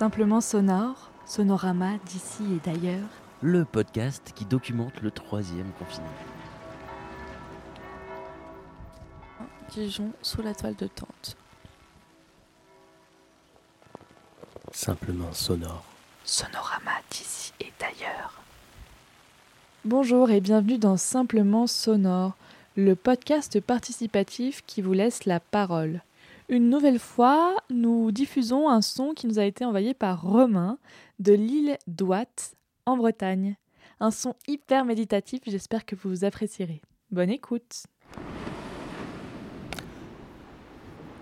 Simplement sonore, sonorama d'ici et d'ailleurs. Le podcast qui documente le troisième confinement. Dijon sous la toile de tente. Simplement sonore. Sonorama d'ici et d'ailleurs. Bonjour et bienvenue dans Simplement Sonore, le podcast participatif qui vous laisse la parole. Une nouvelle fois, nous diffusons un son qui nous a été envoyé par Romain de l'île d'Ouate en Bretagne. Un son hyper méditatif, j'espère que vous apprécierez. Bonne écoute.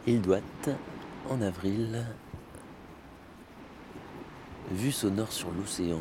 Île d'Ouate, en avril. Vue sonore sur l'océan.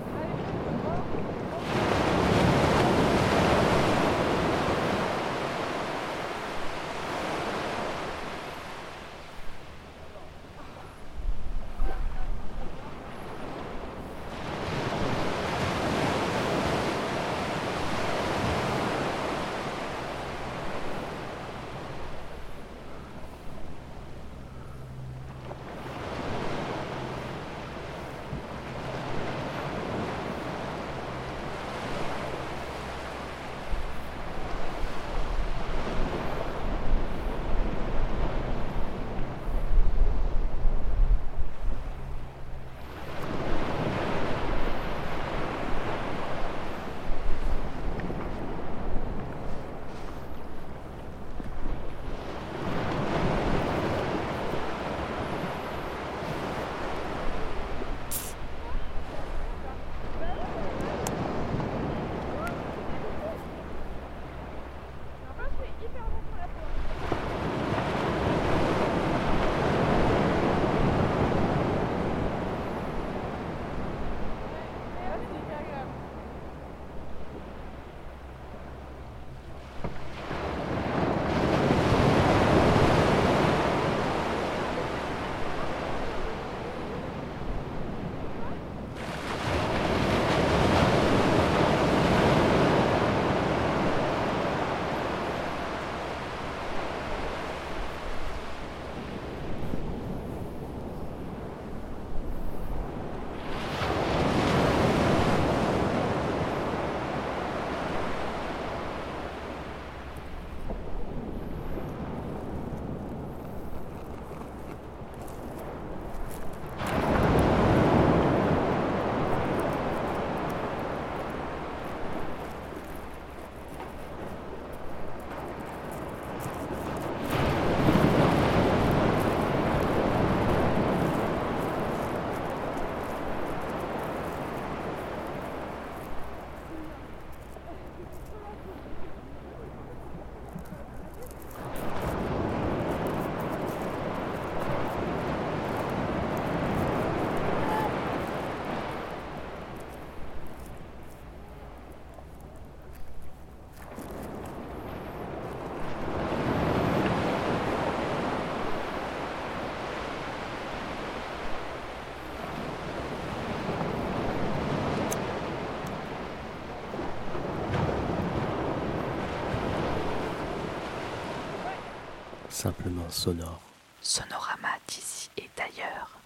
Simplement sonore. Sonorama d'ici et d'ailleurs.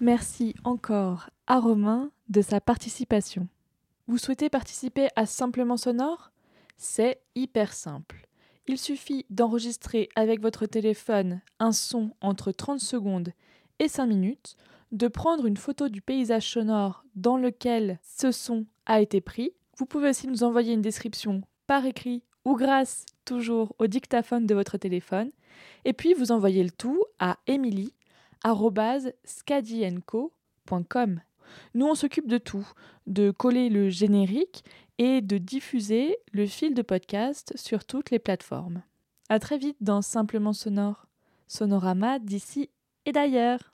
Merci encore à Romain de sa participation. Vous souhaitez participer à Simplement Sonore? C'est hyper simple. Il suffit d'enregistrer avec votre téléphone un son entre 30 secondes et 5 minutes, de prendre une photo du paysage sonore dans lequel ce son a été pris. Vous pouvez aussi nous envoyer une description par écrit ou grâce toujours au dictaphone de votre téléphone. Et puis vous envoyez le tout à emily.scadienco.com. Nous, on s'occupe de tout, de coller le générique et de diffuser le fil de podcast sur toutes les plateformes. À très vite dans Simplement Sonore, Sonorama d'ici et d'ailleurs.